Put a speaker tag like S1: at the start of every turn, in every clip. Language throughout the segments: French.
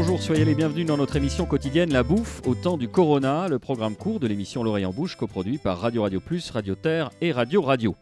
S1: Bonjour, soyez les bienvenus dans notre émission quotidienne La Bouffe au temps du Corona, le programme court de l'émission L'Oreille en Bouche, coproduit par Radio Radio Plus, Radio Terre et Radio Radio.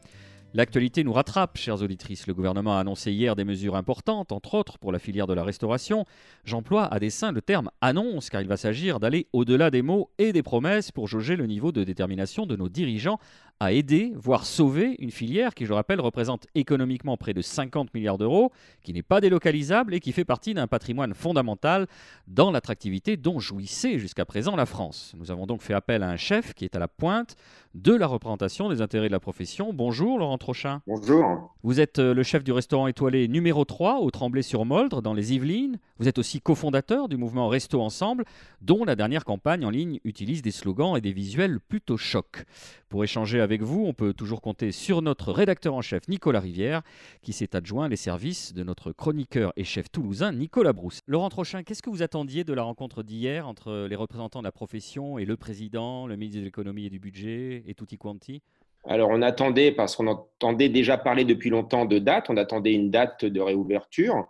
S1: L'actualité nous rattrape, chères auditrices. Le gouvernement a annoncé hier des mesures importantes, entre autres pour la filière de la restauration. J'emploie à dessein le terme annonce, car il va s'agir d'aller au-delà des mots et des promesses pour jauger le niveau de détermination de nos dirigeants à aider, voire sauver une filière qui, je le rappelle, représente économiquement près de 50 milliards d'euros, qui n'est pas délocalisable et qui fait partie d'un patrimoine fondamental dans l'attractivité dont jouissait jusqu'à présent la France. Nous avons donc fait appel à un chef qui est à la pointe de la représentation des intérêts de la profession. Bonjour Laurent Trochin.
S2: Bonjour.
S1: Vous êtes euh, le chef du restaurant étoilé numéro 3 au Tremblay-sur-Moldre, dans les Yvelines. Vous êtes aussi cofondateur du mouvement Resto Ensemble, dont la dernière campagne en ligne utilise des slogans et des visuels plutôt chocs. Pour échanger avec vous, on peut toujours compter sur notre rédacteur en chef Nicolas Rivière, qui s'est adjoint les services de notre chroniqueur et chef toulousain Nicolas Brousse. Laurent Trochin, qu'est-ce que vous attendiez de la rencontre d'hier entre les représentants de la profession et le président, le ministre de l'économie et du budget et tutti quanti?
S2: Alors, on attendait, parce qu'on entendait déjà parler depuis longtemps de date, on attendait une date de réouverture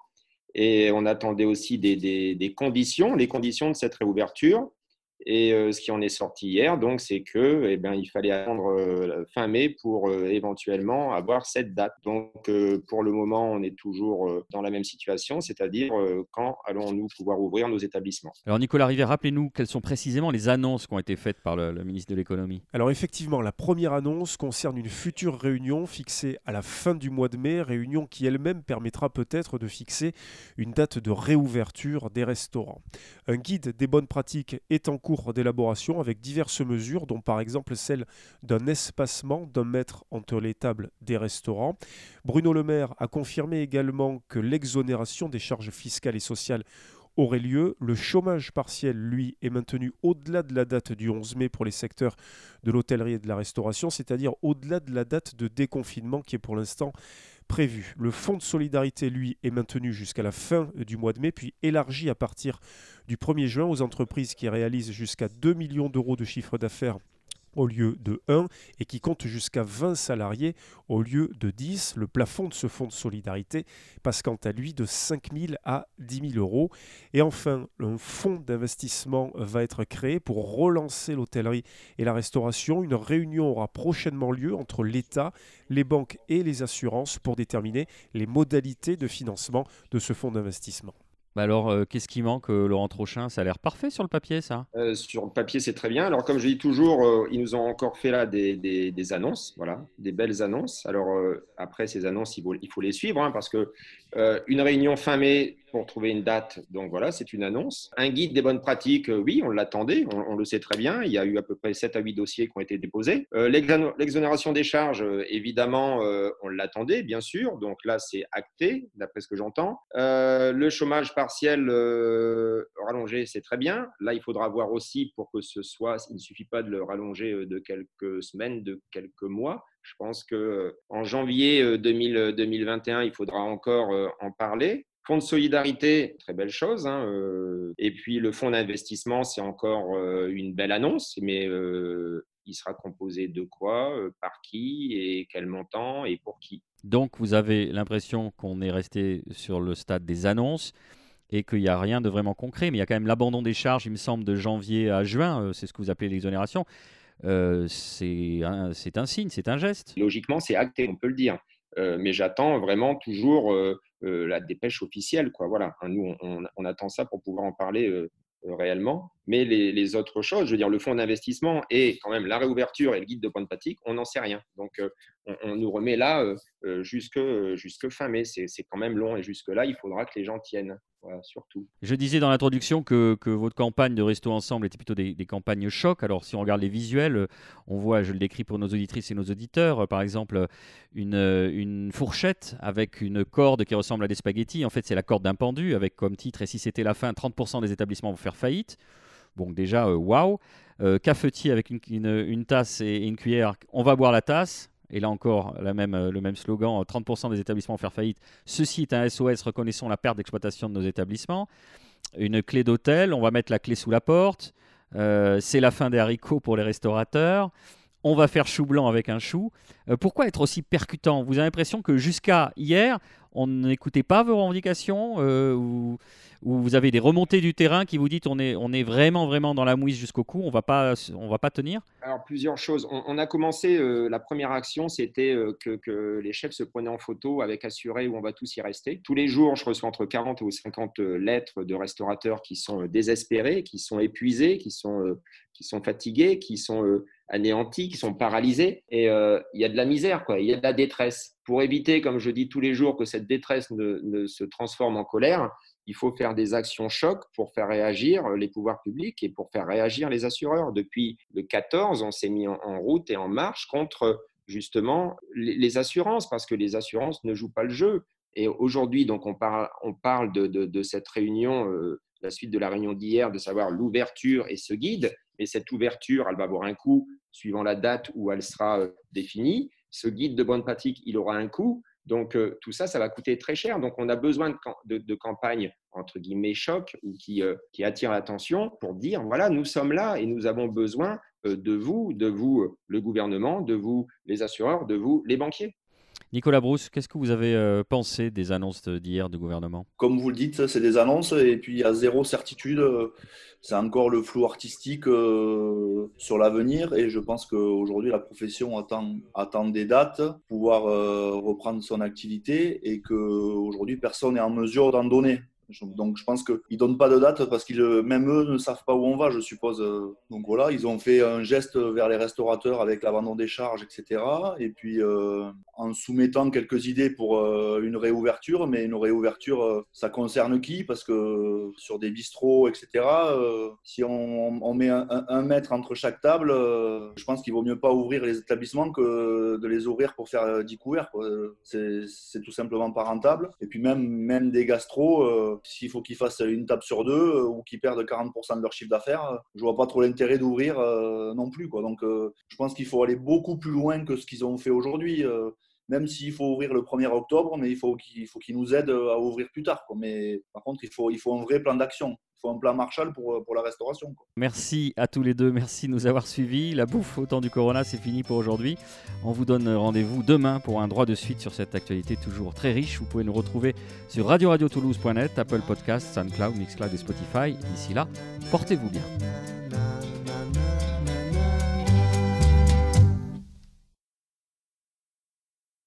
S2: et on attendait aussi des, des conditions, les conditions de cette réouverture. Et euh, ce qui en est sorti hier, donc, c'est que, eh ben, il fallait attendre euh, fin mai pour euh, éventuellement avoir cette date. Donc, pour le moment, on est toujours dans la même situation, c'est-à-dire quand allons-nous pouvoir ouvrir nos établissements?
S1: Alors, Nicolas Rivière, rappelez-nous quelles sont précisément les annonces qui ont été faites par le, le ministre de l'économie.
S3: Alors, effectivement, la première annonce concerne une future réunion fixée à la fin du mois de mai, réunion qui elle-même permettra peut-être de fixer une date de réouverture des restaurants. Un guide des bonnes pratiques est en cours d'élaboration avec diverses mesures, dont par exemple celle d'un espacement d'un mètre entre les tables des restaurants. Bruno Le Maire a confirmé également que l'exonération des charges fiscales et sociales aurait lieu. Le chômage partiel, lui, est maintenu au-delà de la date du 11 mai pour les secteurs de l'hôtellerie et de la restauration, c'est-à-dire au-delà de la date de déconfinement qui est pour l'instant prévu. Le fonds de solidarité, lui, est maintenu jusqu'à la fin du mois de mai, puis élargi à partir du 1er juin aux entreprises qui réalisent jusqu'à 2 millions d'euros de chiffre d'affaires au lieu de 1 et qui compte jusqu'à 20 salariés au lieu de 10. Le plafond de ce fonds de solidarité passe quant à lui de 5 000 à 10 000 euros. Et enfin, un fonds d'investissement va être créé pour relancer l'hôtellerie et la restauration. Une réunion aura prochainement lieu entre l'État, les banques et les assurances pour déterminer les modalités de financement de ce fonds d'investissement.
S1: Bah alors, euh, qu'est-ce qui manque, euh, Laurent Trochin? Ça a l'air parfait sur le papier, ça
S2: euh, Sur le papier, c'est très bien. Alors, comme je dis toujours, ils nous ont encore fait là des, annonces, voilà, des belles annonces. Alors, après, ces annonces, il faut, il faut les suivre, hein, parce que une réunion fin mai pour trouver une date, donc voilà, c'est une annonce. Un guide des bonnes pratiques, oui, on l'attendait, on, le sait très bien. Il y a eu à peu près 7 à 8 dossiers qui ont été déposés. L'exonération des charges, évidemment, on l'attendait, bien sûr. Donc là, c'est acté, d'après ce que j'entends. le chômage par partiel euh, rallongé, c'est très bien. Là, il faudra voir aussi pour que ce soit, il ne suffit pas de le rallonger euh, de quelques semaines, de quelques mois. Je pense que euh, en janvier 2021, il faudra encore en parler. Fonds de solidarité, très belle chose. Hein, et puis le fonds d'investissement, c'est encore une belle annonce, mais il sera composé de quoi, par qui et quel montant et pour qui?
S1: Donc vous avez l'impression qu'on est resté sur le stade des annonces et qu'il n'y a rien de vraiment concret. Mais il y a quand même l'abandon des charges, il me semble, de janvier à juin, euh, c'est ce que vous appelez l'exonération. Euh, c'est un, un, signe, c'est un geste.
S2: Logiquement, c'est acté, on peut le dire. Euh, mais j'attends vraiment toujours la dépêche officielle. Quoi. Voilà. Nous, on, on, attend ça pour pouvoir en parler réellement. Mais les, autres choses, je veux dire, le fonds d'investissement et quand même la réouverture et le guide de bonne pratique, on n'en sait rien. Donc, on, nous remet là jusque, jusque fin mai. C'est quand même long et jusque-là, il faudra que les gens tiennent surtout.
S1: Je disais dans l'introduction que, votre campagne de Resto Ensemble était plutôt des, campagnes choc. Alors, si on regarde les visuels, euh, on voit, je le décris pour nos auditrices et nos auditeurs, euh, par exemple, euh, une, fourchette avec une corde qui ressemble à des spaghettis. En fait, c'est la corde d'un pendu avec comme titre Et si c'était la fin, 30% des établissements vont faire faillite. Bon, déjà, waouh. Wow. cafetier avec une, tasse et une cuillère, on va boire la tasse. Et là encore, euh, le même slogan, 30% euh, des établissements vont faire faillite. Ceci est un SOS, reconnaissons la perte d'exploitation de nos établissements. Une clé d'hôtel, on va mettre la clé sous la porte. Euh, c'est la fin des haricots pour les restaurateurs. On va faire chou blanc avec un chou. Euh, pourquoi être aussi percutant? Vous avez l'impression que jusqu'à hier, on n'écoutait pas vos revendications euh, ou, vous avez des remontées du terrain qui vous disent on est, on est vraiment, vraiment dans la mouise jusqu'au cou, on va pas, va pas tenir?
S2: Alors, plusieurs choses. On, a commencé, euh, la première action, c'était euh, que, les chefs se prenaient en photo avec assuré où on va tous y rester. Tous les jours, je reçois entre 40 ou 50 lettres de restaurateurs qui sont désespérés, qui sont épuisés, qui sont, qui sont fatigués, qui sont anéantis, qui sont paralysés. Et il y a de la misère, quoi. il y a de la détresse pour éviter, comme je dis tous les jours, que cette détresse ne, se transforme en colère, il faut faire des actions chocs pour faire réagir les pouvoirs publics et pour faire réagir les assureurs. Depuis le 14, on s'est mis en, route et en marche contre justement les, assurances, parce que les assurances ne jouent pas le jeu. Et aujourd'hui, donc, on parle, on parle de, cette réunion, euh, la suite de la réunion d'hier, de savoir l'ouverture et ce guide. Mais cette ouverture, elle va avoir un coût suivant la date où elle sera euh, définie ce guide de bonne pratique, il aura un coût. Donc, euh, tout ça, ça va coûter très cher. Donc, on a besoin de, campagnes, entre guillemets, choc ou qui, euh, attirent l'attention pour dire, voilà, nous sommes là et nous avons besoin de vous, de vous, le gouvernement, de vous, les assureurs, de vous, les banquiers.
S1: Nicolas Brousse, qu'est-ce que vous avez euh, pensé des annonces d'hier du gouvernement?
S4: Comme vous le dites, c'est des annonces et puis il y a zéro certitude. C'est encore le flou artistique euh, sur l'avenir et je pense qu'aujourd'hui la profession attend, des dates, pouvoir euh, reprendre son activité et qu'aujourd'hui personne n'est en mesure d'en donner. Donc je pense qu'ils ne donnent pas de date parce que même eux ne savent pas où on va, je suppose. Donc voilà, ils ont fait un geste vers les restaurateurs avec l'abandon des charges, etc. Et puis euh, en soumettant quelques idées pour euh, une réouverture, mais une réouverture, euh, ça concerne qui? Parce que sur des bistrots, etc., si on, met un, mètre entre chaque table, je pense qu'il vaut mieux pas ouvrir les établissements que de les ouvrir pour faire 10 couverts. C'est tout simplement pas rentable. Et puis même, même des gastros s'il faut qu'ils fassent une table sur deux euh, ou qu'ils perdent 40% de leur chiffre d'affaires, euh, je vois pas trop l'intérêt d'ouvrir euh, non plus. Quoi. Donc, je pense qu'il faut aller beaucoup plus loin que ce qu'ils ont fait aujourd'hui. Même s'il faut ouvrir le 1er octobre, mais il faut qu'ils nous aident à ouvrir plus tard. Mais par contre, il faut, il faut un vrai plan d'action faut un plan Marshall pour, pour la restauration.
S1: Merci à tous les deux, merci de nous avoir suivis. La bouffe au temps du Corona, c'est fini pour aujourd'hui. On vous donne rendez-vous demain pour un droit de suite sur cette actualité toujours très riche. Vous pouvez nous retrouver sur radio-radio-toulouse.net, Apple Podcasts, SoundCloud, Mixcloud et Spotify. D'ici là, portez-vous bien.